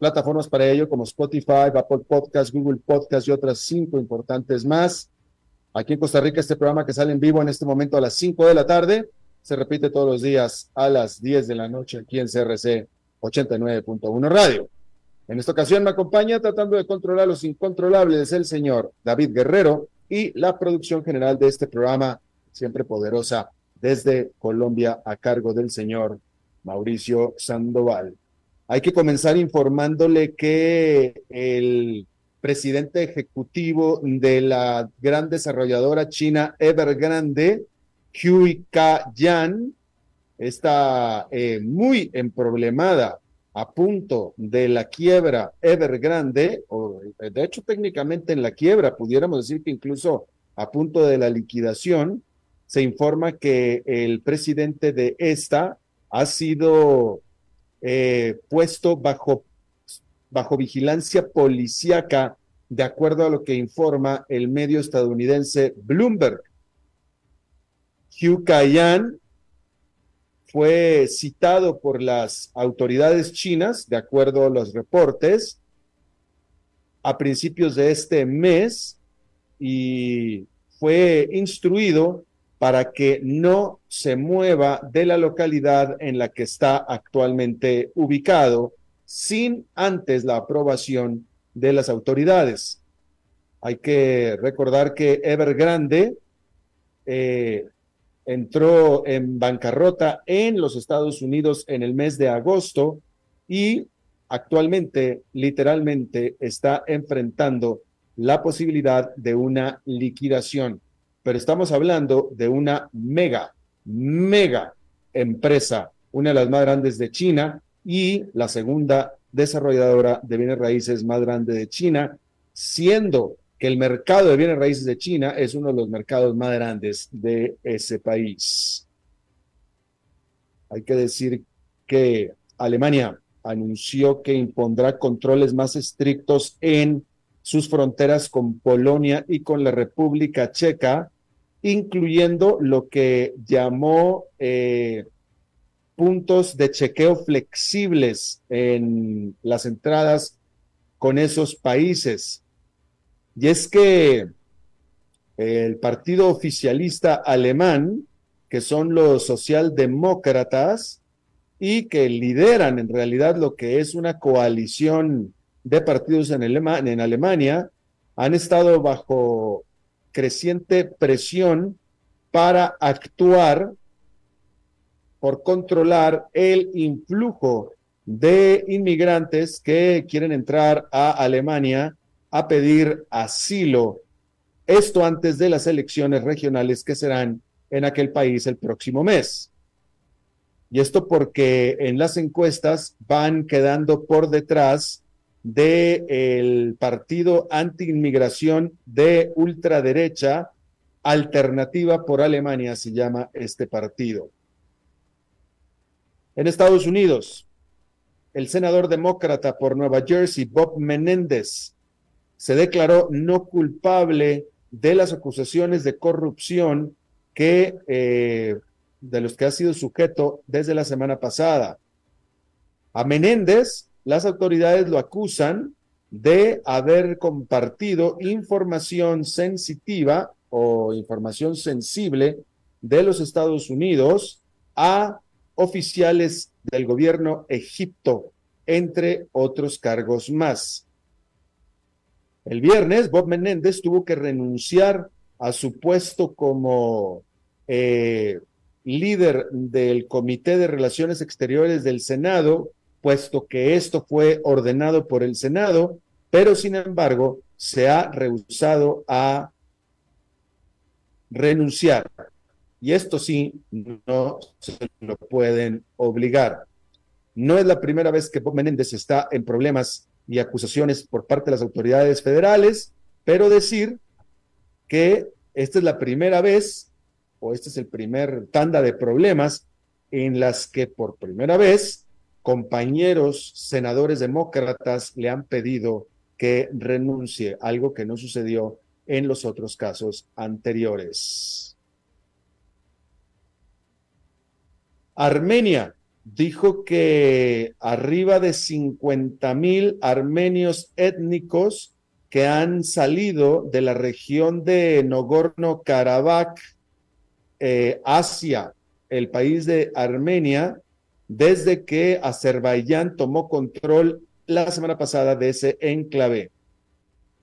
plataformas para ello como Spotify, Apple Podcast, Google Podcast y otras cinco importantes más. Aquí en Costa Rica este programa que sale en vivo en este momento a las 5 de la tarde se repite todos los días a las 10 de la noche aquí en CRC 89.1 Radio. En esta ocasión me acompaña tratando de controlar los incontrolables el señor David Guerrero y la producción general de este programa, siempre poderosa, desde Colombia a cargo del señor Mauricio Sandoval. Hay que comenzar informándole que el presidente ejecutivo de la gran desarrolladora china Evergrande, Hui Ka-yan, está eh, muy emproblemada a punto de la quiebra Evergrande, o de hecho técnicamente en la quiebra, pudiéramos decir que incluso a punto de la liquidación, se informa que el presidente de esta ha sido eh, puesto bajo, bajo vigilancia policíaca, de acuerdo a lo que informa el medio estadounidense Bloomberg. Hugh Kayan fue citado por las autoridades chinas, de acuerdo a los reportes, a principios de este mes y fue instruido para que no se mueva de la localidad en la que está actualmente ubicado sin antes la aprobación de las autoridades. Hay que recordar que Evergrande eh, entró en bancarrota en los Estados Unidos en el mes de agosto y actualmente literalmente está enfrentando la posibilidad de una liquidación pero estamos hablando de una mega, mega empresa, una de las más grandes de China y la segunda desarrolladora de bienes raíces más grande de China, siendo que el mercado de bienes raíces de China es uno de los mercados más grandes de ese país. Hay que decir que Alemania anunció que impondrá controles más estrictos en sus fronteras con Polonia y con la República Checa, incluyendo lo que llamó eh, puntos de chequeo flexibles en las entradas con esos países. Y es que el partido oficialista alemán, que son los socialdemócratas y que lideran en realidad lo que es una coalición de partidos en, Alemania han estado bajo creciente presión para actuar por controlar el influjo de inmigrantes que quieren entrar a Alemania a pedir asilo. Esto antes de las elecciones regionales que serán en aquel país el próximo mes. Y esto porque en las encuestas van quedando por detrás del partido anti-inmigración de ultraderecha Alternativa por Alemania se llama este partido. En Estados Unidos, el senador demócrata por Nueva Jersey, Bob Menéndez, se declaró no culpable de las acusaciones de corrupción que eh, de los que ha sido sujeto desde la semana pasada. A Menéndez, las autoridades lo acusan de haber compartido información sensitiva o información sensible de los Estados Unidos a oficiales del gobierno egipto, entre otros cargos más. El viernes, Bob Menéndez tuvo que renunciar a su puesto como eh, líder del Comité de Relaciones Exteriores del Senado, puesto que esto fue ordenado por el Senado, pero sin embargo se ha rehusado a renunciar. Y esto sí, no se lo pueden obligar. No es la primera vez que Menéndez está en problemas y acusaciones por parte de las autoridades federales, pero decir que esta es la primera vez, o este es el primer tanda de problemas en las que por primera vez compañeros senadores demócratas le han pedido que renuncie, algo que no sucedió en los otros casos anteriores. Armenia dijo que arriba de 50 mil armenios étnicos que han salido de la región de Nogorno-Karabaj eh, hacia el país de Armenia desde que Azerbaiyán tomó control la semana pasada de ese enclave.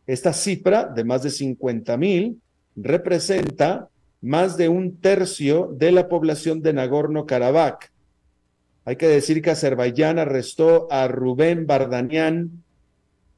Esta cifra de más de 50 mil representa más de un tercio de la población de Nagorno-Karabaj. Hay que decir que Azerbaiyán arrestó a Rubén Bardanian,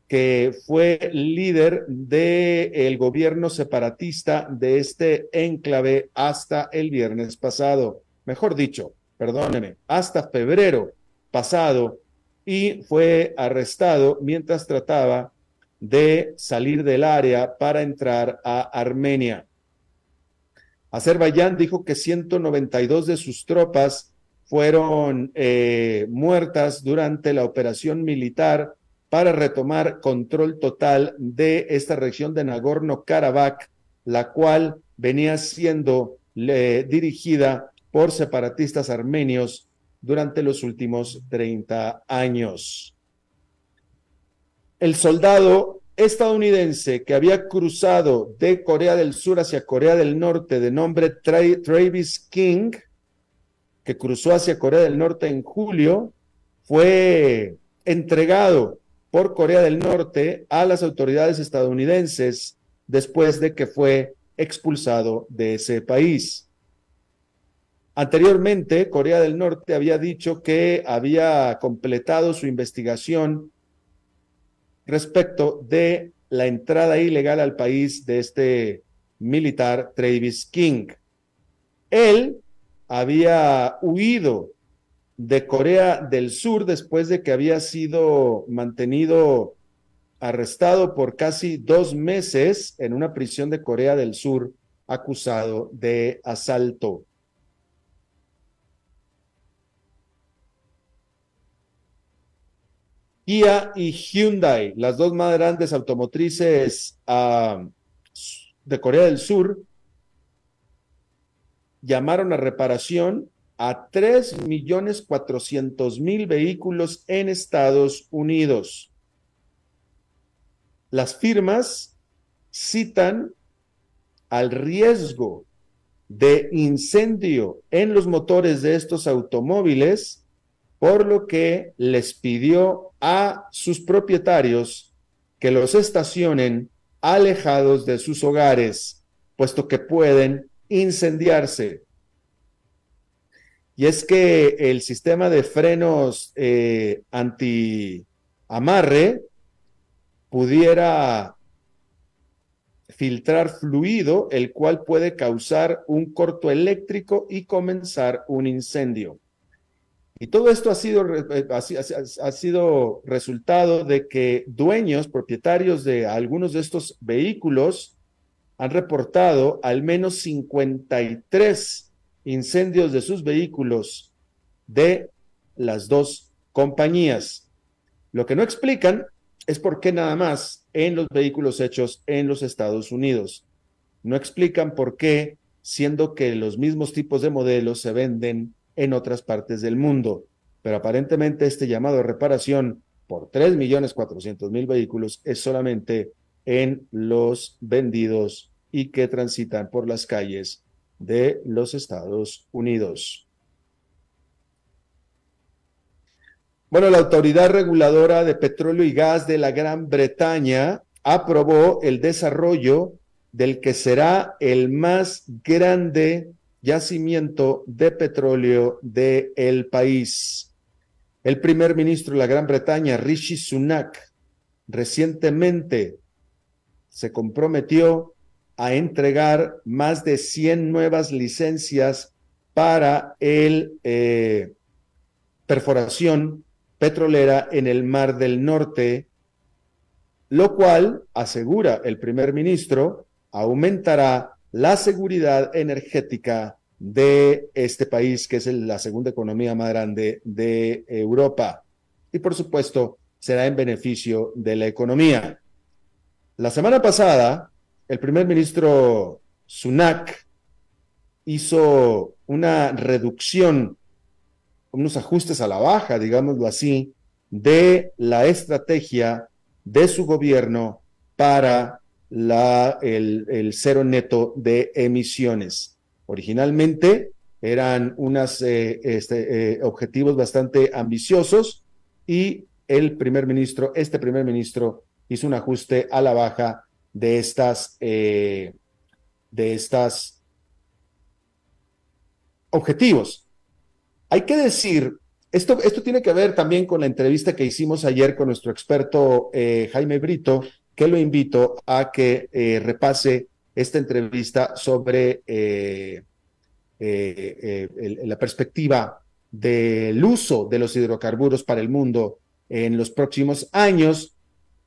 que fue líder del gobierno separatista de este enclave hasta el viernes pasado. Mejor dicho, perdóneme, hasta febrero pasado y fue arrestado mientras trataba de salir del área para entrar a Armenia. Azerbaiyán dijo que 192 de sus tropas fueron eh, muertas durante la operación militar para retomar control total de esta región de Nagorno-Karabaj, la cual venía siendo dirigida por separatistas armenios durante los últimos 30 años. El soldado estadounidense que había cruzado de Corea del Sur hacia Corea del Norte de nombre Travis King, que cruzó hacia Corea del Norte en julio, fue entregado por Corea del Norte a las autoridades estadounidenses después de que fue expulsado de ese país. Anteriormente, Corea del Norte había dicho que había completado su investigación respecto de la entrada ilegal al país de este militar Travis King. Él había huido de Corea del Sur después de que había sido mantenido arrestado por casi dos meses en una prisión de Corea del Sur acusado de asalto. Kia y Hyundai, las dos más grandes automotrices ah, de Corea del Sur, llamaron a reparación a 3.400.000 vehículos en Estados Unidos. Las firmas citan al riesgo de incendio en los motores de estos automóviles por lo que les pidió a sus propietarios que los estacionen alejados de sus hogares, puesto que pueden incendiarse. Y es que el sistema de frenos eh, anti-amarre pudiera filtrar fluido, el cual puede causar un corto eléctrico y comenzar un incendio. Y todo esto ha sido, eh, ha, sido resultado de que dueños, propietarios de algunos de estos vehículos, han reportado al menos 53 incendios de sus vehículos de las dos compañías. Lo que no explican es por qué nada más en los vehículos hechos en los Estados Unidos. No explican por qué, siendo que los mismos tipos de modelos se venden en otras partes del mundo. Pero aparentemente este llamado reparación por 3.400.000 vehículos es solamente en los vendidos y que transitan por las calles de los Estados Unidos. Bueno, la Autoridad Reguladora de Petróleo y Gas de la Gran Bretaña aprobó el desarrollo del que será el más grande yacimiento de petróleo del el país. El primer ministro de la Gran Bretaña, Rishi Sunak, recientemente se comprometió a entregar más de 100 nuevas licencias para el eh, perforación petrolera en el Mar del Norte, lo cual, asegura el primer ministro, aumentará la seguridad energética de este país, que es la segunda economía más grande de Europa. Y por supuesto, será en beneficio de la economía. La semana pasada, el primer ministro Sunak hizo una reducción unos ajustes a la baja, digámoslo así, de la estrategia de su gobierno para el, cero neto de emisiones. Originalmente eran unos eh, este, eh, objetivos bastante ambiciosos y el primer ministro, este primer ministro, hizo un ajuste a la baja de estas, eh, de estas objetivos. Hay que decir, esto, esto tiene que ver también con la entrevista que hicimos ayer con nuestro experto Jaime Brito, que lo invito a que eh, repase esta entrevista sobre eh, la perspectiva del uso de los hidrocarburos para el mundo en los próximos años,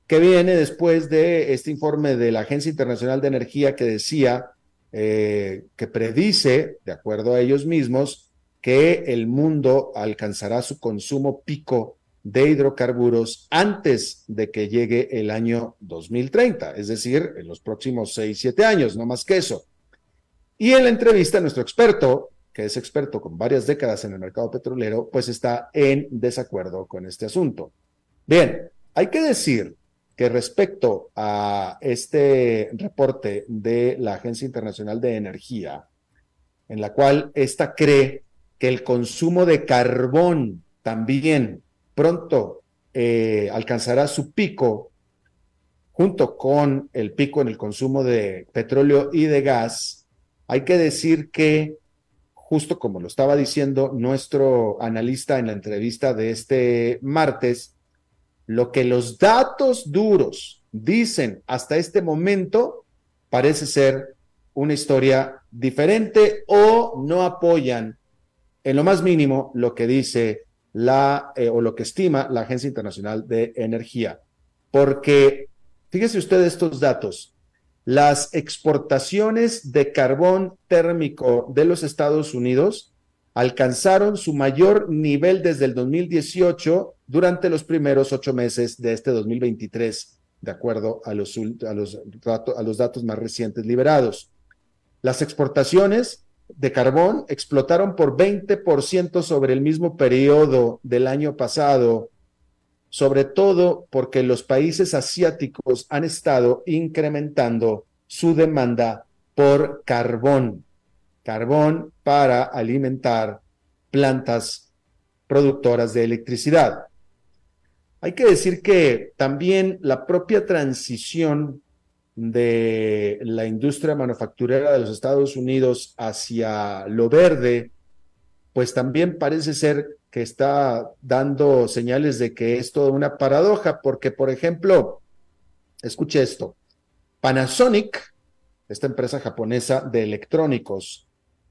que viene después de este informe de la Agencia Internacional de Energía que decía que predice, de acuerdo a ellos mismos, que el mundo alcanzará su consumo pico de hidrocarburos antes de que llegue el año 2030, es decir, en los próximos seis, siete años, no más que eso. Y en la entrevista, nuestro experto, que es experto con varias décadas en el mercado petrolero, pues está en desacuerdo con este asunto. Bien, hay que decir que respecto a este reporte de la Agencia Internacional de Energía, en la cual esta cree que el consumo de carbón también pronto eh, alcanzará su pico junto con el pico en el consumo de petróleo y de gas, hay que decir que, justo como lo estaba diciendo nuestro analista en la entrevista de este martes, lo que los datos duros dicen hasta este momento parece ser una historia diferente o no apoyan en lo más mínimo lo que dice la eh, o lo que estima la Agencia Internacional de Energía. Porque fíjese usted estos datos. Las exportaciones de carbón térmico de los Estados Unidos alcanzaron su mayor nivel desde el 2018 durante los primeros ocho meses de este 2023, de acuerdo a los, a los, a los datos más recientes liberados. Las exportaciones de carbón explotaron por 20% sobre el mismo periodo del año pasado, sobre todo porque los países asiáticos han estado incrementando su demanda por carbón, carbón para alimentar plantas productoras de electricidad. Hay que decir que también la propia transición de la industria manufacturera de los Estados Unidos hacia lo verde, pues también parece ser que está dando señales de que es toda una paradoja, porque, por ejemplo, escuche esto, Panasonic, esta empresa japonesa de electrónicos,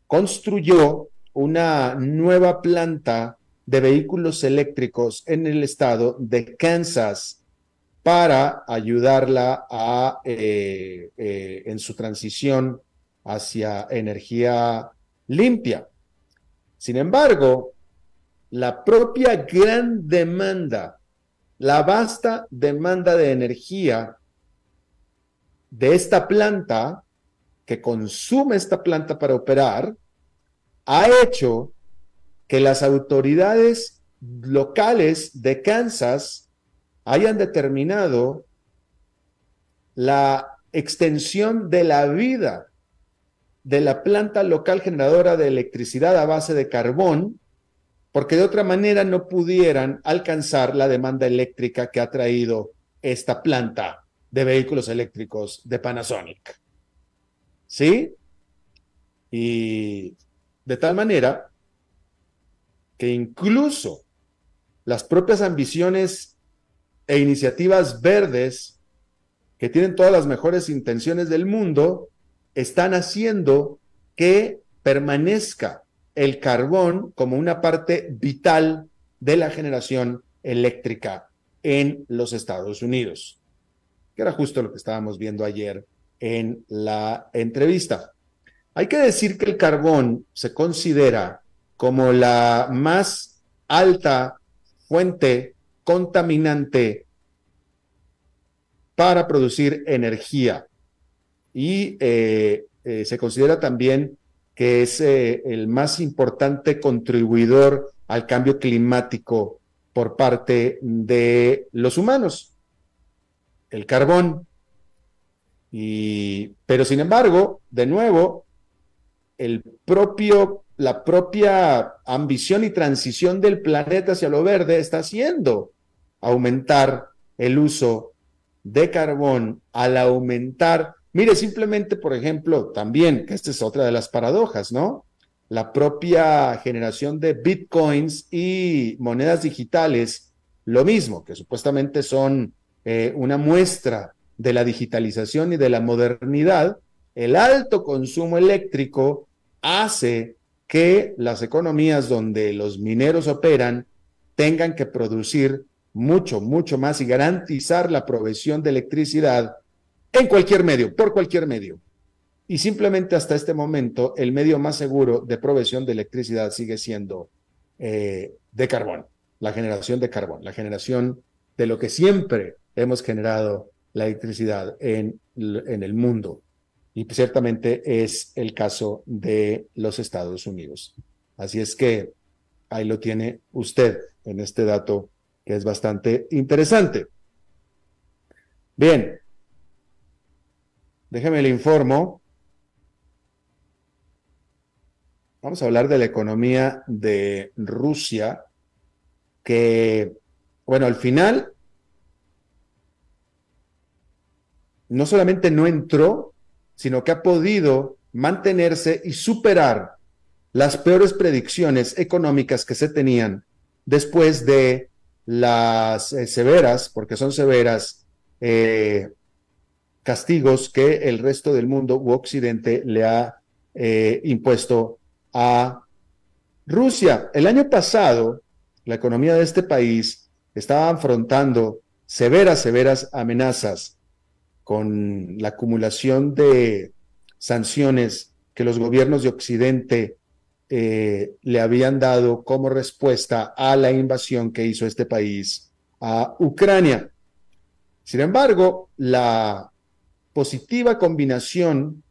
construyó una nueva planta de vehículos eléctricos en el estado de Kansas para ayudarla a, eh, eh, en su transición hacia energía limpia. Sin embargo, la propia gran demanda, la vasta demanda de energía de esta planta, que consume esta planta para operar, ha hecho que las autoridades locales de Kansas hayan determinado la extensión de la vida de la planta local generadora de electricidad a base de carbón, porque de otra manera no pudieran alcanzar la demanda eléctrica que ha traído esta planta de vehículos eléctricos de Panasonic. ¿Sí? Y de tal manera que incluso las propias ambiciones e iniciativas verdes que tienen todas las mejores intenciones del mundo están haciendo que permanezca el carbón como una parte vital de la generación eléctrica en los Estados Unidos, que era justo lo que estábamos viendo ayer en la entrevista. Hay que decir que el carbón se considera como la más alta fuente contaminante para producir energía y eh, eh, se considera también que es eh, el más importante contribuidor al cambio climático por parte de los humanos, el carbón. Y, pero sin embargo, de nuevo, el propio, la propia ambición y transición del planeta hacia lo verde está haciendo aumentar el uso de carbón al aumentar Mire, simplemente, por ejemplo, también, que esta es otra de las paradojas, ¿no? La propia generación de bitcoins y monedas digitales, lo mismo, que supuestamente son eh, una muestra de la digitalización y de la modernidad, el alto consumo eléctrico hace que las economías donde los mineros operan tengan que producir mucho, mucho más y garantizar la provisión de electricidad en cualquier medio, por cualquier medio. Y simplemente hasta este momento el medio más seguro de provisión de electricidad sigue siendo eh, de carbón, la generación de carbón, la generación de lo que siempre hemos generado la electricidad en, en el mundo. Y ciertamente es el caso de los Estados Unidos. Así es que ahí lo tiene usted en este dato es bastante interesante. Bien, Déjeme le informo. Vamos a hablar de la economía de Rusia, que, bueno, al final no solamente no entró, sino que ha podido mantenerse y superar las peores predicciones económicas que se tenían después de las eh, severas, porque son severas, eh, castigos que el resto del mundo u Occidente le ha eh, impuesto a Rusia. El año pasado, la economía de este país estaba afrontando severas, severas amenazas con la acumulación de sanciones que los gobiernos de Occidente eh, le habían dado como respuesta a la invasión que hizo este país a Ucrania. Sin embargo, la positiva combinación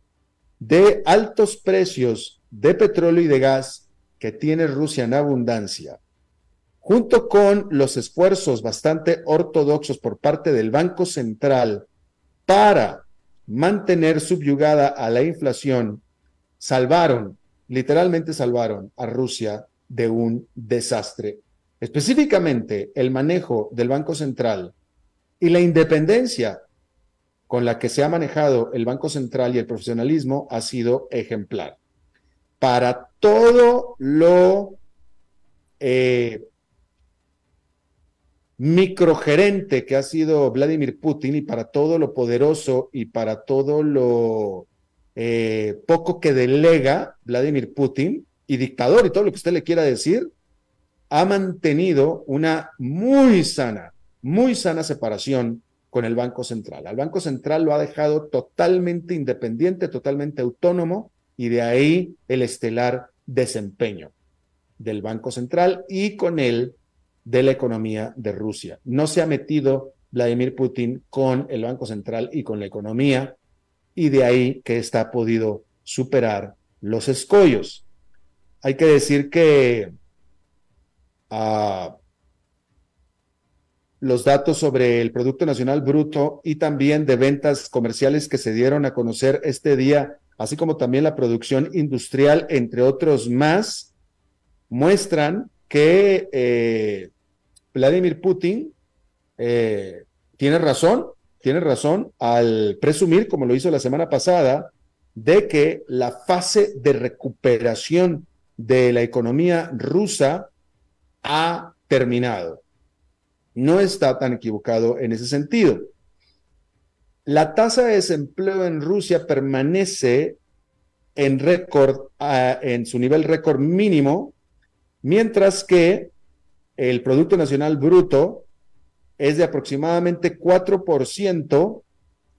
de altos precios de petróleo y de gas que tiene Rusia en abundancia, junto con los esfuerzos bastante ortodoxos por parte del Banco Central para mantener subyugada a la inflación, salvaron, literalmente salvaron a Rusia de un desastre. Específicamente, el manejo del Banco Central y la independencia con la que se ha manejado el Banco Central y el profesionalismo ha sido ejemplar. Para todo lo eh, microgerente que ha sido Vladimir Putin y para todo lo poderoso y para todo lo eh, poco que delega Vladimir Putin y dictador y todo lo que usted le quiera decir, ha mantenido una muy sana, muy sana separación con el Banco Central. Al Banco Central lo ha dejado totalmente independiente, totalmente autónomo, y de ahí el estelar desempeño del Banco Central y con él de la economía de Rusia. No se ha metido Vladimir Putin con el Banco Central y con la economía, y de ahí que está podido superar los escollos. Hay que decir que ah, los datos sobre el Producto Nacional Bruto y también de ventas comerciales que se dieron a conocer este día, así como también la producción industrial, entre otros más, muestran que eh, Vladimir Putin eh, tiene razón, tiene razón al presumir, como lo hizo la semana pasada, de que la fase de recuperación de la economía rusa ha terminado no está tan equivocado en ese sentido. La tasa de desempleo en Rusia permanece en récord, en su nivel récord mínimo, mientras que el Producto Nacional Bruto es de aproximadamente 4%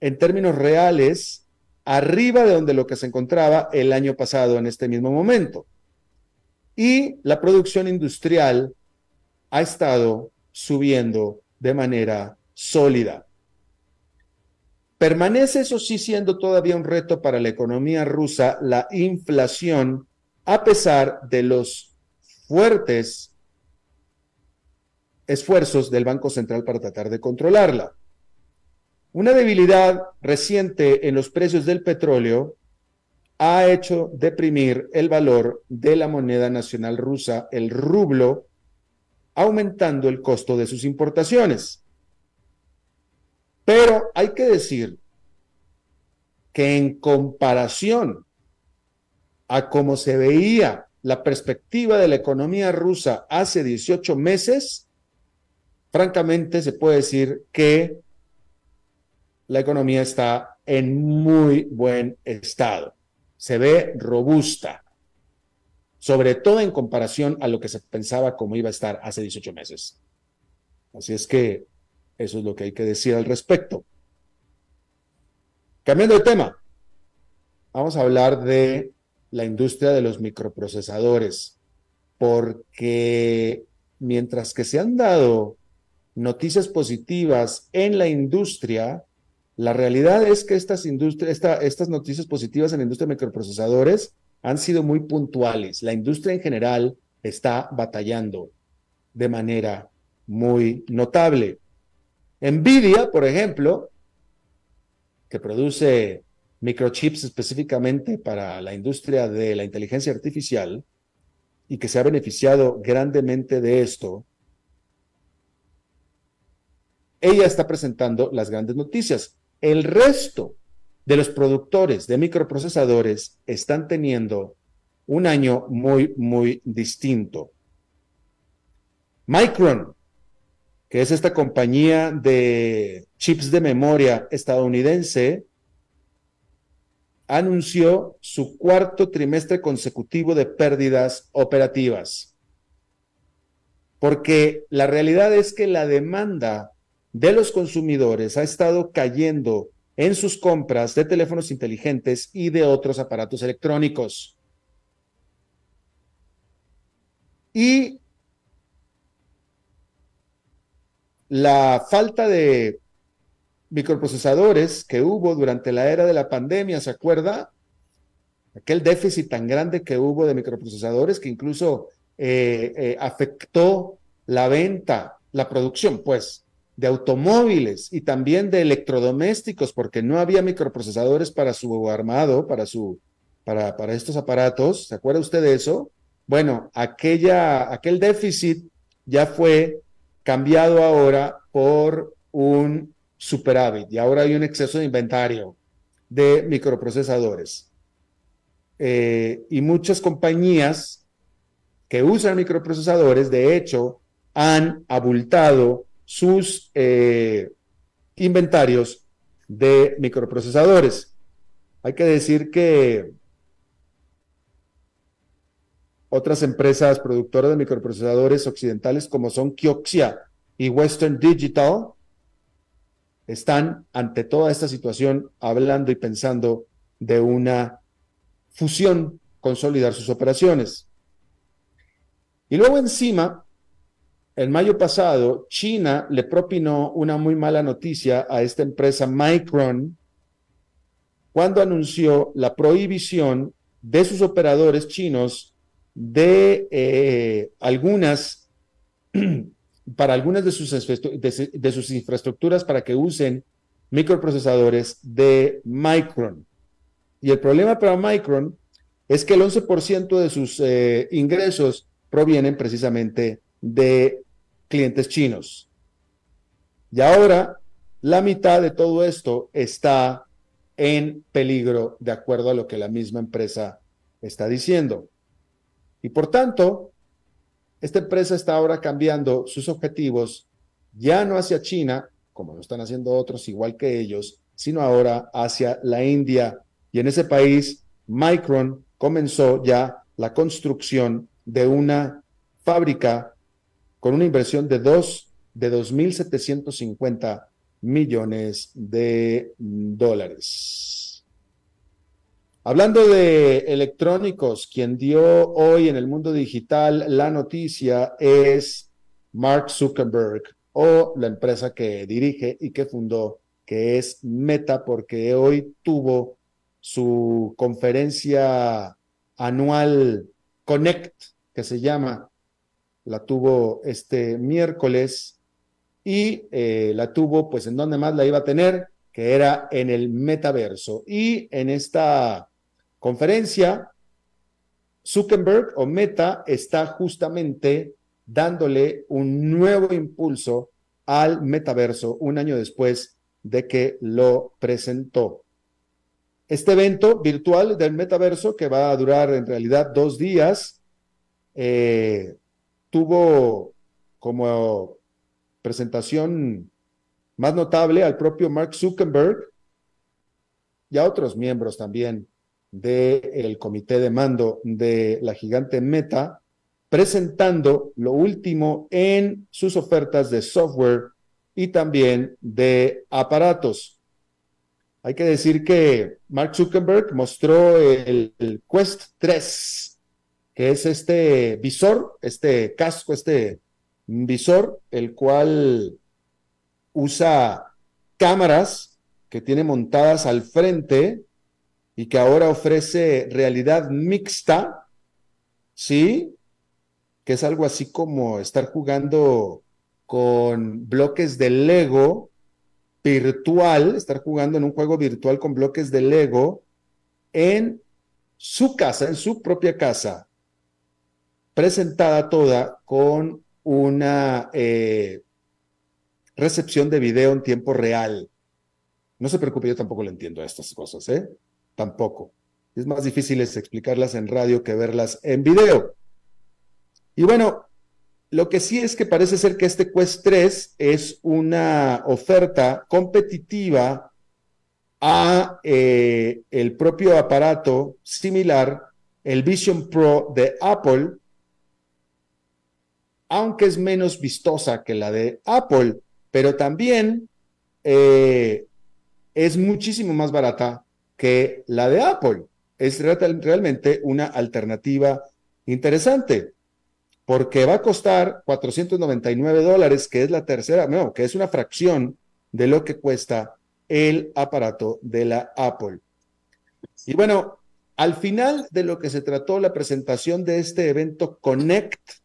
en términos reales, arriba de donde lo que se encontraba el año pasado en este mismo momento. Y la producción industrial ha estado subiendo de manera sólida. Permanece, eso sí, siendo todavía un reto para la economía rusa la inflación, a pesar de los fuertes esfuerzos del Banco Central para tratar de controlarla. Una debilidad reciente en los precios del petróleo ha hecho deprimir el valor de la moneda nacional rusa, el rublo, aumentando el costo de sus importaciones. Pero hay que decir que en comparación a cómo se veía la perspectiva de la economía rusa hace 18 meses, francamente se puede decir que la economía está en muy buen estado. Se ve robusta sobre todo en comparación a lo que se pensaba como iba a estar hace 18 meses. Así es que eso es lo que hay que decir al respecto. Cambiando de tema, vamos a hablar de la industria de los microprocesadores, porque mientras que se han dado noticias positivas en la industria, la realidad es que estas, estas noticias positivas en la industria de microprocesadores han sido muy puntuales. La industria en general está batallando de manera muy notable. Nvidia, por ejemplo, que produce microchips específicamente para la industria de la inteligencia artificial y que se ha beneficiado grandemente de esto, ella está presentando las grandes noticias. El resto de los productores de microprocesadores están teniendo un año muy, muy distinto. Micron, que es esta compañía de chips de memoria estadounidense, anunció su cuarto trimestre consecutivo de pérdidas operativas. Porque la realidad es que la demanda de los consumidores ha estado cayendo en sus compras de teléfonos inteligentes y de otros aparatos electrónicos. Y la falta de microprocesadores que hubo durante la era de la pandemia, ¿se acuerda? Aquel déficit tan grande que hubo de microprocesadores que incluso eh, eh, afectó la venta, la producción, pues, de automóviles y también de electrodomésticos, porque no había microprocesadores para su armado, para su, para, para estos aparatos. ¿Se acuerda usted de eso? Bueno, aquella, aquel déficit ya fue cambiado ahora por un superávit y ahora hay un exceso de inventario de microprocesadores. Eh, y muchas compañías que usan microprocesadores, de hecho, han abultado sus eh, inventarios de microprocesadores. Hay que decir que otras empresas productoras de microprocesadores occidentales como son Kioxia y Western Digital están ante toda esta situación hablando y pensando de una fusión, consolidar sus operaciones. Y luego encima, en mayo pasado, China le propinó una muy mala noticia a esta empresa Micron cuando anunció la prohibición de sus operadores chinos de eh, algunas, para algunas de sus, de, sus infraestructuras para que usen microprocesadores de Micron. Y el problema para Micron es que el 11% de sus eh, ingresos provienen precisamente de clientes chinos. Y ahora la mitad de todo esto está en peligro de acuerdo a lo que la misma empresa está diciendo. Y por tanto, esta empresa está ahora cambiando sus objetivos ya no hacia China, como lo están haciendo otros igual que ellos, sino ahora hacia la India. Y en ese país, Micron comenzó ya la construcción de una fábrica con una inversión de dos de 2.750 millones de dólares. Hablando de electrónicos, quien dio hoy en el mundo digital la noticia es Mark Zuckerberg o la empresa que dirige y que fundó, que es Meta, porque hoy tuvo su conferencia anual Connect, que se llama, la tuvo este miércoles y eh, la tuvo, pues, en donde más la iba a tener, que era en el metaverso. Y en esta conferencia, Zuckerberg o Meta está justamente dándole un nuevo impulso al metaverso un año después de que lo presentó. Este evento virtual del metaverso, que va a durar en realidad dos días, eh, tuvo como presentación más notable al propio Mark Zuckerberg y a otros miembros también del comité de mando de la gigante Meta, presentando lo último en sus ofertas de software y también de aparatos. Hay que decir que Mark Zuckerberg mostró el, el Quest 3, que es este visor, este casco, este visor, el cual usa cámaras que tiene montadas al frente y que ahora ofrece realidad mixta, ¿sí? Que es algo así como estar jugando con bloques de Lego virtual, estar jugando en un juego virtual con bloques de Lego en su casa, en su propia casa, presentada toda con una eh, recepción de video en tiempo real. No se preocupe, yo tampoco le entiendo a estas cosas, ¿eh? Tampoco. Es más difícil explicarlas en radio que verlas en video. Y bueno, lo que sí es que parece ser que este Quest 3 es una oferta competitiva a eh, el propio aparato similar, el Vision Pro de Apple, aunque es menos vistosa que la de Apple, pero también eh, es muchísimo más barata que la de Apple. Es realmente una alternativa interesante, porque va a costar 499 dólares, que es la tercera, no, que es una fracción de lo que cuesta el aparato de la Apple. Y bueno, al final de lo que se trató la presentación de este evento Connect,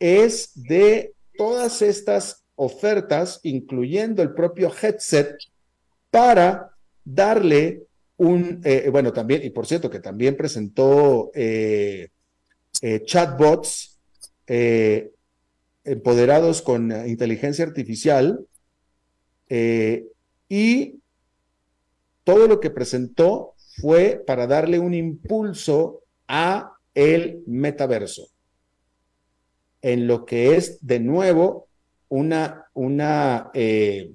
es de todas estas ofertas, incluyendo el propio headset, para darle un, eh, bueno, también, y por cierto, que también presentó eh, eh, chatbots empoderados con inteligencia artificial y todo lo que presentó fue para darle un impulso a el metaverso en lo que es de nuevo una, una eh,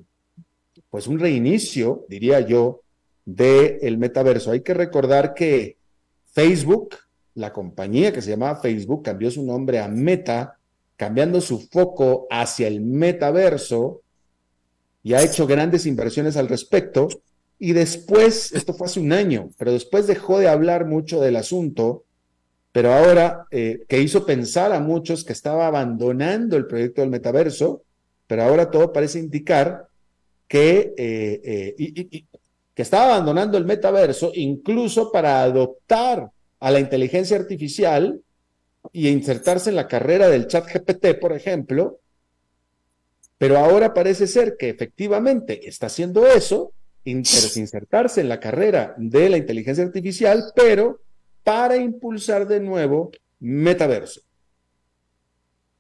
pues un reinicio, diría yo, del el metaverso. Hay que recordar que Facebook, la compañía que se llamaba Facebook, cambió su nombre a Meta, cambiando su foco hacia el metaverso, y ha hecho grandes inversiones al respecto. Y después, esto fue hace un año, pero después dejó de hablar mucho del asunto, pero ahora eh, que hizo pensar a muchos que estaba abandonando el proyecto del metaverso, pero ahora todo parece indicar que, eh, eh, que estaba abandonando el metaverso incluso para adoptar a la inteligencia artificial y insertarse en la carrera del chat GPT, por ejemplo, pero ahora parece ser que efectivamente está haciendo eso, insertarse en la carrera de la inteligencia artificial, pero para impulsar de nuevo metaverso.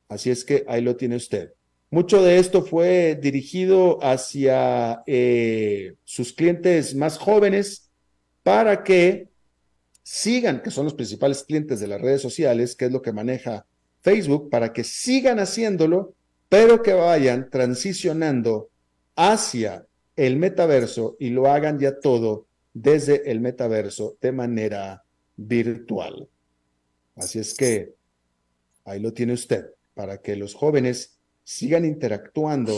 Así es que ahí lo tiene usted. Mucho de esto fue dirigido hacia eh, sus clientes más jóvenes para que sigan, que son los principales clientes de las redes sociales, que es lo que maneja Facebook, para que sigan haciéndolo, pero que vayan transicionando hacia el metaverso y lo hagan ya todo desde el metaverso de manera virtual. Así es que ahí lo tiene usted, para que los jóvenes sigan interactuando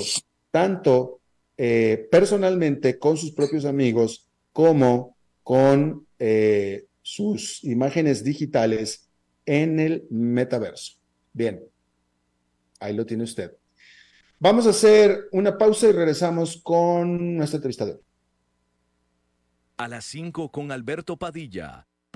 tanto eh, personalmente con sus propios amigos como con eh, sus imágenes digitales en el metaverso. Bien, ahí lo tiene usted. Vamos a hacer una pausa y regresamos con nuestra entrevistador. A las 5 con Alberto Padilla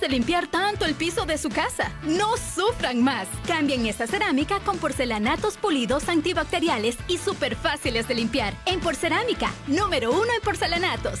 De limpiar tanto el piso de su casa? No sufran más. Cambien esta cerámica con porcelanatos pulidos antibacteriales y súper fáciles de limpiar. En Porcerámica, número uno en porcelanatos.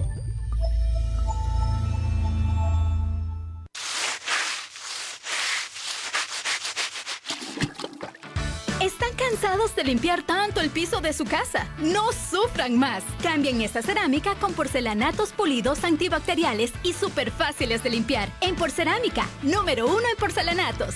Limpiar tanto el piso de su casa? No sufran más. Cambien esta cerámica con porcelanatos pulidos antibacteriales y súper fáciles de limpiar. En Porcerámica, número uno en porcelanatos.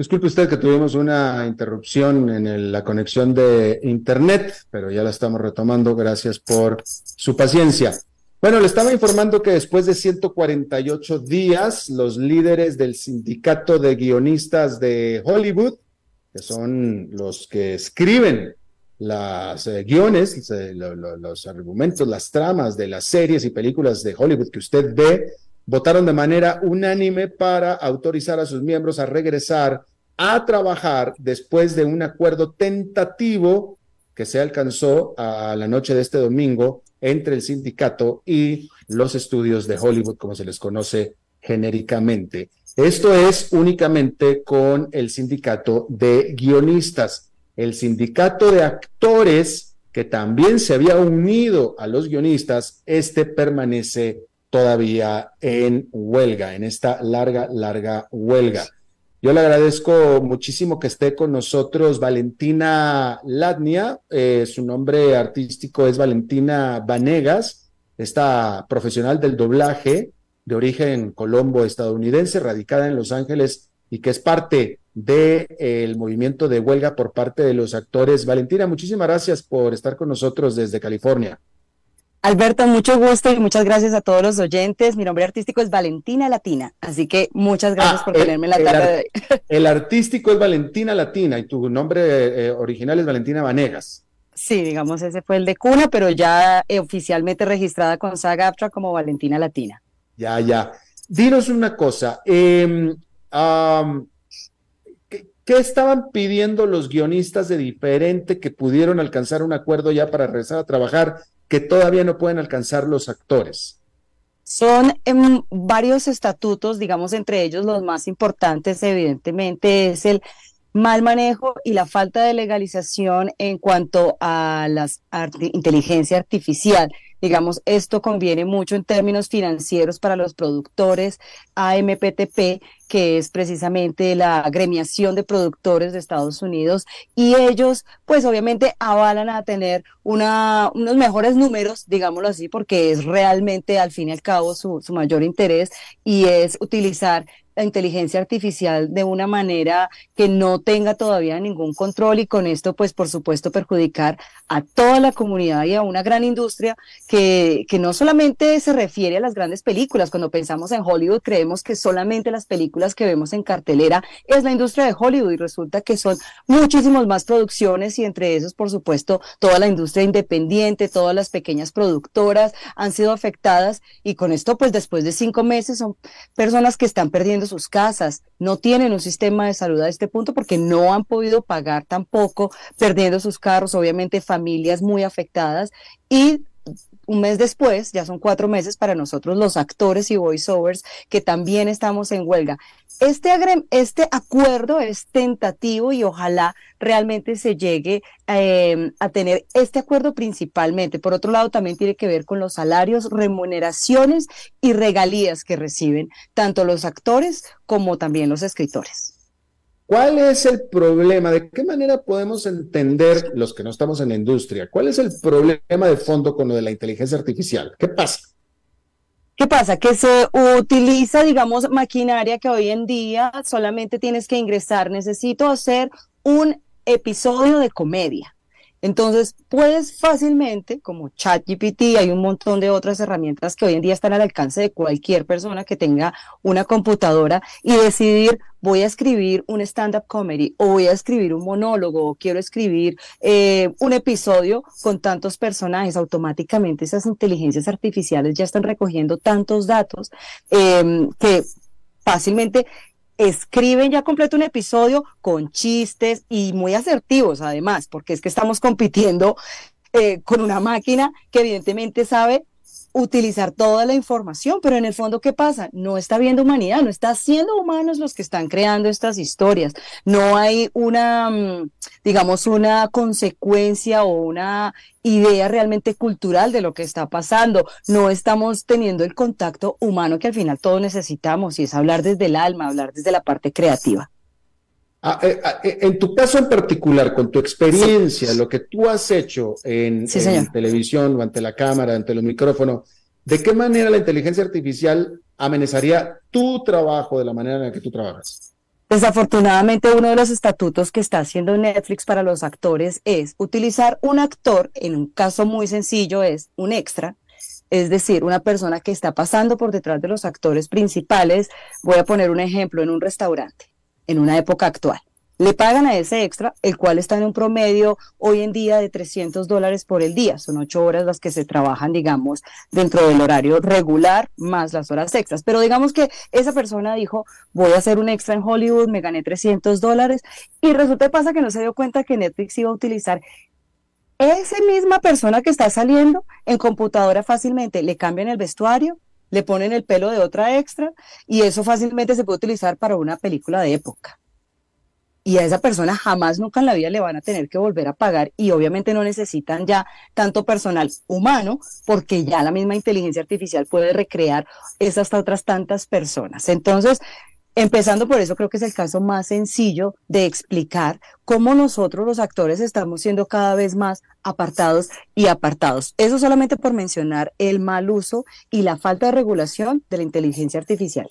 Disculpe usted que tuvimos una interrupción en la conexión de Internet, pero ya la estamos retomando. Gracias por su paciencia. Bueno, le estaba informando que después de 148 días, los líderes del sindicato de guionistas de Hollywood, que son los que escriben las eh, guiones, eh, lo- los argumentos, las tramas de las series y películas de Hollywood que usted ve, votaron de manera unánime para autorizar a sus miembros a regresar a trabajar después de un acuerdo tentativo que se alcanzó a la noche de este domingo entre el sindicato y los estudios de Hollywood, como se les conoce genéricamente. Esto es únicamente con el sindicato de guionistas. El sindicato de actores, que también se había unido a los guionistas, este permanece todavía en huelga, en esta larga, larga huelga. Yo le agradezco muchísimo que esté con nosotros Valentina Latnia, eh, su nombre artístico es Valentina Vanegas, esta profesional del doblaje de origen colombo estadounidense, radicada en Los Ángeles y que es parte del movimiento de huelga por parte de los actores. Valentina, muchísimas gracias por estar con nosotros desde California. Alberto, mucho gusto y muchas gracias a todos los oyentes. Mi nombre artístico es Valentina Latina, así que muchas gracias Ah, por el- tenerme en la tarde ar- de hoy. El artístico es Valentina Latina y tu nombre eh, original es Valentina Vanegas. Sí, digamos, ese fue el de cuna, pero ya eh, oficialmente registrada con Saga Aptra como Valentina Latina. Ya, ya. Dinos una cosa. eh, am, ¿qué, estaban pidiendo los guionistas de diferente que pudieron alcanzar un acuerdo ya para regresar a trabajar que todavía no pueden alcanzar los actores? Son em, varios estatutos, digamos, entre ellos los más importantes, evidentemente, es el mal manejo y la falta de legalización en cuanto a la inteligencia artificial. Digamos, esto conviene mucho en términos financieros para los productores AMPTP, que es precisamente la agremiación de productores de Estados Unidos, y ellos, pues obviamente, avalan a tener una, unos mejores números, digámoslo así, porque es realmente, al fin y al cabo, su, su mayor interés, y es utilizar inteligencia artificial de una manera que no tenga todavía ningún control y con esto, pues por supuesto, perjudicar a toda la comunidad y a una gran industria que, que no solamente se refiere a las grandes películas. Cuando pensamos en Hollywood, creemos que solamente las películas que vemos en cartelera es la industria de Hollywood y resulta que son muchísimas más producciones y entre esos, por supuesto, toda la industria independiente, todas las pequeñas productoras han sido afectadas y con esto, pues después de cinco meses son personas que están perdiendo sus casas, no tienen un sistema de salud a este punto porque no han podido pagar tampoco, perdiendo sus carros, obviamente familias muy afectadas y un mes después, ya son cuatro meses para nosotros los actores y voiceovers que también estamos en huelga. Este, este acuerdo es tentativo y ojalá realmente se llegue em, a tener este acuerdo principalmente. Por otro lado, también tiene que ver con los salarios, remuneraciones y regalías que reciben tanto los actores como también los escritores. ¿Cuál es el problema? ¿De qué manera podemos entender los que no estamos en la industria? ¿Cuál es el problema de fondo con lo de la inteligencia artificial? ¿Qué pasa? ¿Qué pasa? Que se utiliza, digamos, maquinaria que hoy en día solamente tienes que ingresar. Necesito hacer un episodio de comedia. Entonces, puedes fácilmente, como ChatGPT, hay un montón de otras herramientas que hoy en día están al alcance de cualquier persona que tenga una computadora y decidir, voy a escribir un stand-up comedy o voy a escribir un monólogo o quiero escribir eh, un episodio con tantos personajes. Automáticamente esas inteligencias artificiales ya están recogiendo tantos datos em, que fácilmente escriben ya completo un episodio con chistes y muy asertivos además, porque es que estamos compitiendo eh, con una máquina que evidentemente sabe utilizar toda la información, pero en el fondo, ¿qué pasa? No está viendo humanidad, no está siendo humanos los que están creando estas historias. No hay una, mm, digamos, una consecuencia o una idea realmente cultural de lo que está pasando. No estamos teniendo el contacto humano que al final todos necesitamos y es hablar desde el alma, hablar desde la parte creativa. Ah, eh, ah, eh, en tu caso en particular, con tu experiencia, lo que tú has hecho en, televisión o ante la cámara, ante los micrófonos, ¿de qué manera la inteligencia artificial amenazaría tu trabajo de la manera en la que tú trabajas? Desafortunadamente, uno de los estatutos que está haciendo Netflix para los actores es utilizar un actor, en un caso muy sencillo es un extra, es decir, una persona que está pasando por detrás de los actores principales. Voy a poner un ejemplo en un restaurante en una época actual. Le pagan a ese extra, el cual está en un promedio hoy en día de 300 dólares por el día. Son ocho horas las que se trabajan, digamos, dentro del horario regular más las horas extras. Pero digamos que esa persona dijo, voy a hacer un extra en Hollywood, me gané 300 dólares y resulta que pasa que no se dio cuenta que Netflix iba a utilizar esa misma persona que está saliendo en computadora fácilmente. Le cambian el vestuario, le ponen el pelo de otra extra y eso fácilmente se puede utilizar para una película de época. Y a esa persona jamás nunca en la vida le van a tener que volver a pagar y obviamente no necesitan ya tanto personal humano porque ya la misma inteligencia artificial puede recrear esas otras tantas personas. Entonces, Empezando por eso, creo que es el caso más sencillo de explicar cómo nosotros los actores estamos siendo cada vez más apartados y apartados. Eso solamente por mencionar el mal uso y la falta de regulación de la inteligencia artificial.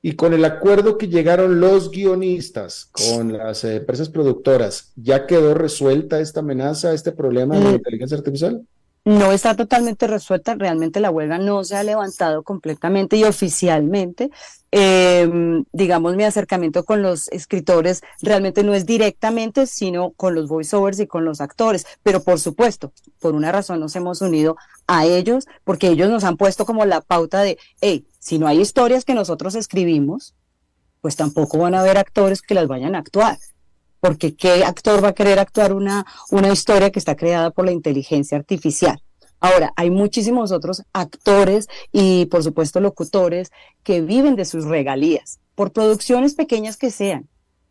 Y con el acuerdo que llegaron los guionistas con las empresas productoras, ¿ya quedó resuelta esta amenaza, este problema de la mm. inteligencia artificial? No está totalmente resuelta, realmente la huelga no se ha levantado completamente y oficialmente. Em, digamos, mi acercamiento con los escritores realmente no es directamente, sino con los voiceovers y con los actores. Pero por supuesto, por una razón nos hemos unido a ellos, porque ellos nos han puesto como la pauta de, hey, si no hay historias que nosotros escribimos, pues tampoco van a haber actores que las vayan a actuar porque ¿qué actor va a querer actuar una, una historia que está creada por la inteligencia artificial? Ahora, hay muchísimos otros actores y, por supuesto, locutores que viven de sus regalías, por producciones pequeñas que sean,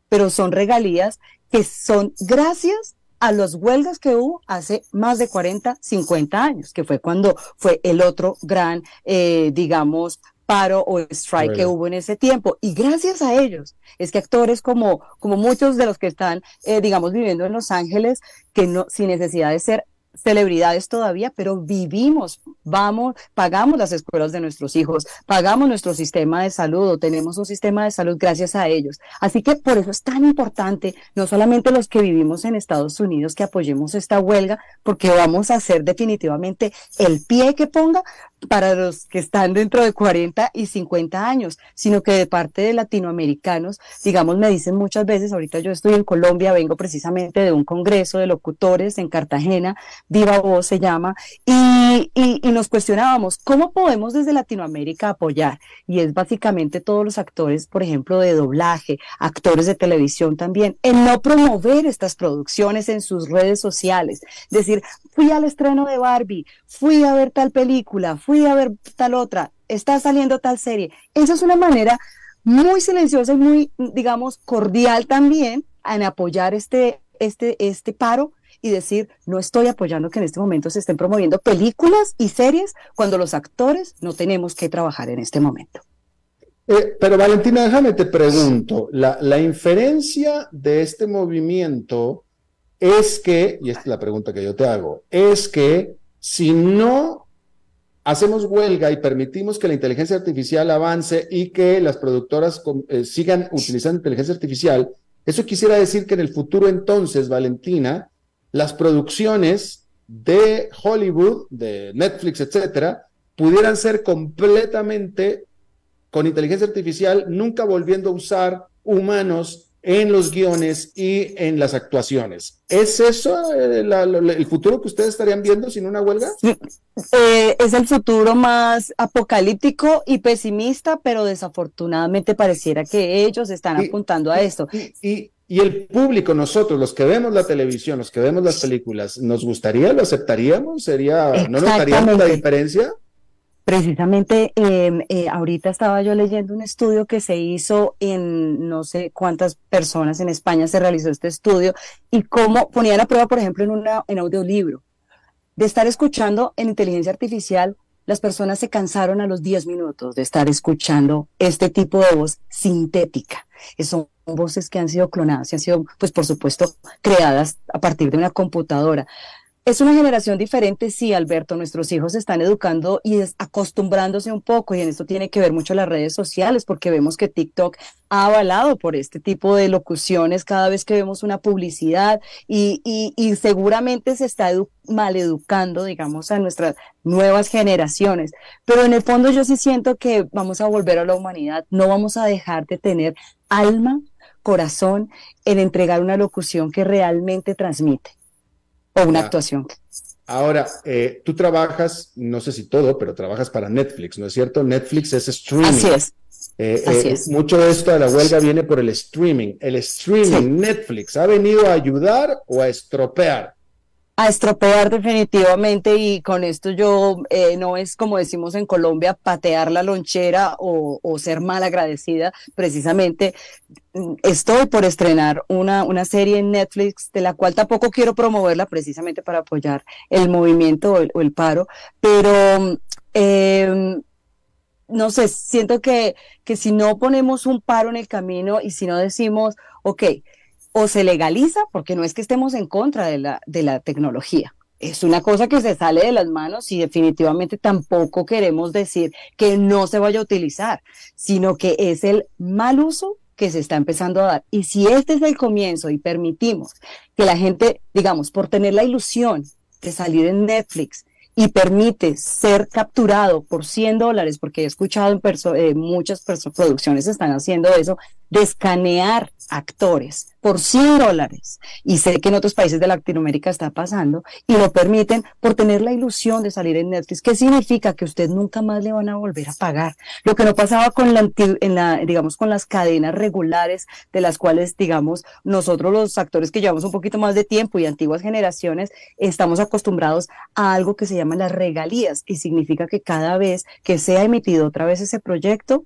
pero son regalías que son gracias a las huelgas que hubo hace más de 40, 50 años, que fue cuando fue el otro gran, eh, digamos, paro o strike que hubo en ese tiempo. Y gracias a ellos es que actores como, como muchos de los que están, eh, digamos, viviendo en Los Ángeles, que no, sin necesidad de ser celebridades todavía, pero vivimos, vamos, pagamos las escuelas de nuestros hijos, pagamos nuestro sistema de salud o tenemos un sistema de salud gracias a ellos. Así que por eso es tan importante, no solamente los que vivimos en Estados Unidos, que apoyemos esta huelga, porque vamos a hacer definitivamente el pie que ponga para los que están dentro de 40 y 50 años, sino que de parte de latinoamericanos, digamos, me dicen muchas veces, ahorita yo estoy en Colombia, vengo precisamente de un congreso de locutores en Cartagena, Viva Voz se llama, y, y, nos cuestionábamos, ¿cómo podemos desde Latinoamérica apoyar? Y es básicamente todos los actores, por ejemplo, de doblaje, actores de televisión también, en no promover estas producciones en sus redes sociales, decir, fui al estreno de Barbie, fui a ver tal película, fui a ver tal otra, está saliendo tal serie. Esa es una manera muy silenciosa y muy, digamos, cordial también en apoyar este, este, este paro y decir, no estoy apoyando que en este momento se estén promoviendo películas y series cuando los actores no tenemos que trabajar en este momento. Eh, pero Valentina, déjame te pregunto, la, la inferencia de este movimiento es que, y esta es la pregunta que yo te hago, es que si no hacemos huelga y permitimos que la inteligencia artificial avance y que las productoras eh, sigan utilizando inteligencia artificial, eso quisiera decir que en el futuro entonces, Valentina, las producciones de Hollywood, de Netflix, etcétera, pudieran ser completamente con inteligencia artificial, nunca volviendo a usar humanos en los guiones y en las actuaciones. ¿Es eso eh, el futuro que ustedes estarían viendo sin una huelga? Eh, es el futuro más apocalíptico y pesimista, pero desafortunadamente pareciera que ellos están apuntando a esto. Y, y, el público, nosotros, los que vemos la televisión, los que vemos las películas, ¿nos gustaría? ¿Lo aceptaríamos? ¿Sería, ¿No notaríamos la diferencia? Precisamente em, eh, ahorita estaba yo leyendo un estudio que se hizo en no sé cuántas personas en España se realizó este estudio y cómo ponían a prueba, por ejemplo, en, una, en audiolibro, de estar escuchando en inteligencia artificial, las personas se cansaron a los 10 minutos de estar escuchando este tipo de voz sintética. Son voces que han sido clonadas y han sido, pues por supuesto, creadas a partir de una computadora. Es una generación diferente, sí, Alberto. Nuestros hijos se están educando y acostumbrándose un poco, y en esto tiene que ver mucho las redes sociales, porque vemos que TikTok ha avalado por este tipo de locuciones cada vez que vemos una publicidad y, y, seguramente se está maleducando, digamos, a nuestras nuevas generaciones. Pero en el fondo yo sí siento que vamos a volver a la humanidad, no vamos a dejar de tener alma, corazón en entregar una locución que realmente transmite o una actuación. Ahora, eh, tú trabajas, no sé si todo, pero trabajas para Netflix, ¿no es cierto? Netflix es streaming. Así es. Eh, eh, mucho de esto de la huelga viene por el streaming. El streaming, Netflix, ¿ha venido a ayudar o a estropear? A estropear definitivamente y con esto yo eh, no es como decimos en Colombia patear la lonchera o, ser mal agradecida, precisamente mm, estoy por estrenar una, una serie en Netflix de la cual tampoco quiero promoverla precisamente para apoyar el movimiento o el, paro, pero em, no sé, siento que, que si no ponemos un paro en el camino y si no decimos, ok, o se legaliza, porque no es que estemos en contra de la, de la tecnología. Es una cosa que se sale de las manos y definitivamente tampoco queremos decir que no se vaya a utilizar, sino que es el mal uso que se está empezando a dar. Y si este es el comienzo y permitimos que la gente, digamos, por tener la ilusión de salir en Netflix y permite ser capturado por 100 dólares, porque he escuchado en eh, muchas producciones están haciendo eso, de escanear actores por 100 dólares, y sé que en otros países de Latinoamérica está pasando, y lo permiten por tener la ilusión de salir en Netflix. ¿Qué significa? Que usted nunca más le van a volver a pagar. Lo que no pasaba con la, en la, digamos, con las cadenas regulares de las cuales, digamos, nosotros los actores que llevamos un poquito más de tiempo y antiguas generaciones, estamos acostumbrados a algo que se llama las regalías, y significa que cada vez que sea emitido otra vez ese proyecto,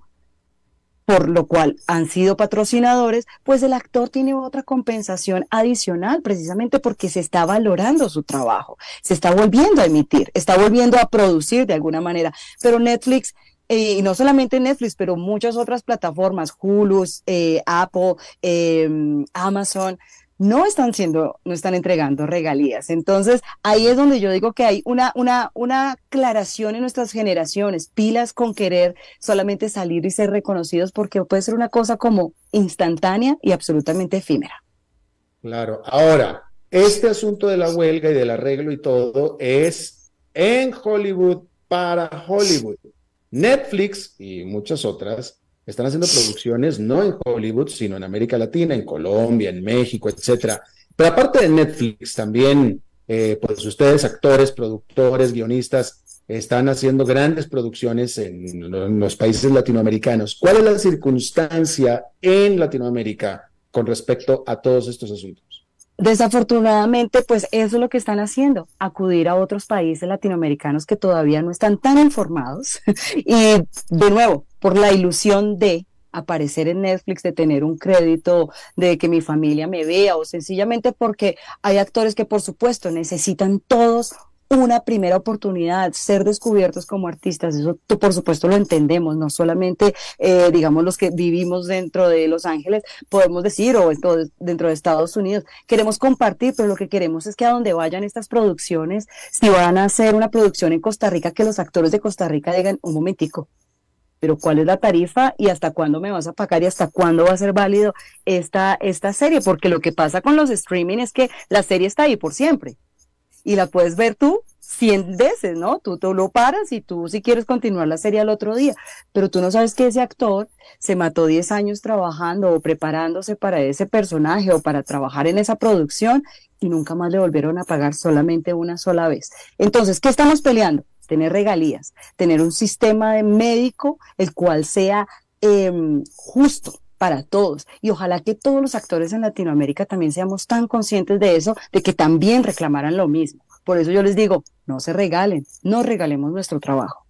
por lo cual han sido patrocinadores, pues el actor tiene otra compensación adicional, precisamente porque se está valorando su trabajo, se está volviendo a emitir, está volviendo a producir de alguna manera. Pero Netflix eh, y no solamente Netflix, pero muchas otras plataformas, Hulu, eh, Apple, em, Amazon, no están siendo, no están entregando regalías. Entonces, ahí es donde yo digo que hay una, una, una aclaración en nuestras generaciones, pilas con querer solamente salir y ser reconocidos, porque puede ser una cosa como instantánea y absolutamente efímera. Claro. Ahora, este asunto de la huelga y del arreglo y todo es en Hollywood para Hollywood. Netflix y muchas otras están haciendo producciones no en Hollywood, sino en América Latina, en Colombia, en México, etcétera. Pero aparte de Netflix, también, eh, pues ustedes, actores, productores, guionistas, están haciendo grandes producciones en, los países latinoamericanos. ¿Cuál es la circunstancia en Latinoamérica con respecto a todos estos asuntos? Desafortunadamente, pues eso es lo que están haciendo, acudir a otros países latinoamericanos que todavía no están tan informados y de nuevo, por la ilusión de aparecer en Netflix, de tener un crédito, de que mi familia me vea o sencillamente porque hay actores que por supuesto necesitan todos una primera oportunidad, ser descubiertos como artistas, eso por supuesto lo entendemos, no solamente, eh, digamos, los que vivimos dentro de Los Ángeles, podemos decir, o dentro de Estados Unidos, queremos compartir, pero lo que queremos es que a donde vayan estas producciones, si van a hacer una producción en Costa Rica, que los actores de Costa Rica digan, un momentico, pero ¿cuál es la tarifa y hasta cuándo me vas a pagar y hasta cuándo va a ser válido esta, esta serie? Porque lo que pasa con los streaming es que la serie está ahí por siempre y la puedes ver tú 100 veces, ¿no? Tú, tú lo paras y tú si quieres continuar la serie al otro día, pero tú no sabes que ese actor se mató 10 años trabajando o preparándose para ese personaje o para trabajar en esa producción y nunca más le volvieron a pagar solamente una sola vez. Entonces, ¿qué estamos peleando? Tener regalías, tener un sistema de médico el cual sea em, justo, para todos. Y ojalá que todos los actores en Latinoamérica también seamos tan conscientes de eso, de que también reclamaran lo mismo. Por eso yo les digo, no se regalen, no regalemos nuestro trabajo.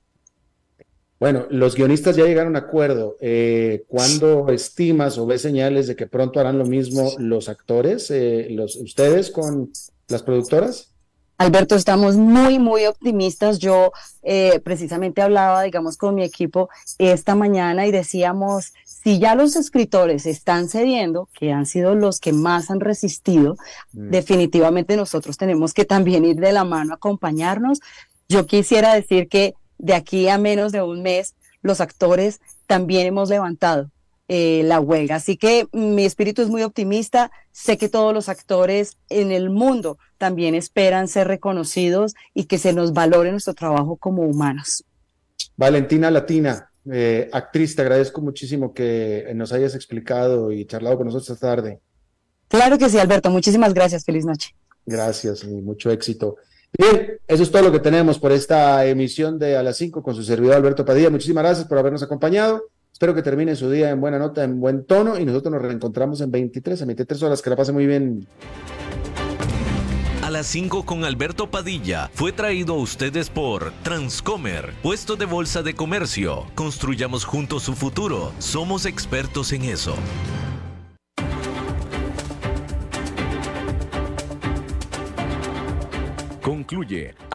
Bueno, los guionistas ya llegaron a acuerdo. Eh, ¿Cuándo estimas o ves señales de que pronto harán lo mismo los actores, eh, los, ustedes con las productoras? Alberto, estamos muy, muy optimistas. Yo eh, precisamente hablaba, digamos, con mi equipo esta mañana y decíamos, si ya los escritores están cediendo, que han sido los que más han resistido, mm. definitivamente nosotros tenemos que también ir de la mano, acompañarnos. Yo quisiera decir que de aquí a menos de un mes, los actores también hemos levantado eh, la huelga. Así que mi espíritu es muy optimista. Sé que todos los actores en el mundo también esperan ser reconocidos y que se nos valore nuestro trabajo como humanos. Valentina Latina, eh, actriz, te agradezco muchísimo que nos hayas explicado y charlado con nosotros esta tarde. Claro que sí, Alberto. Muchísimas gracias. Feliz noche. Gracias y mucho éxito. Bien, eso es todo lo que tenemos por esta emisión de A las 5 con su servidor Alberto Padilla. Muchísimas gracias por habernos acompañado. Espero que termine su día en buena nota, en buen tono y nosotros nos reencontramos en 23, a 23 horas. Que la pase muy bien. A las 5 con Alberto Padilla fue traído a ustedes por Transcomer, puesto de bolsa de comercio. Construyamos juntos su futuro. Somos expertos en eso. Concluye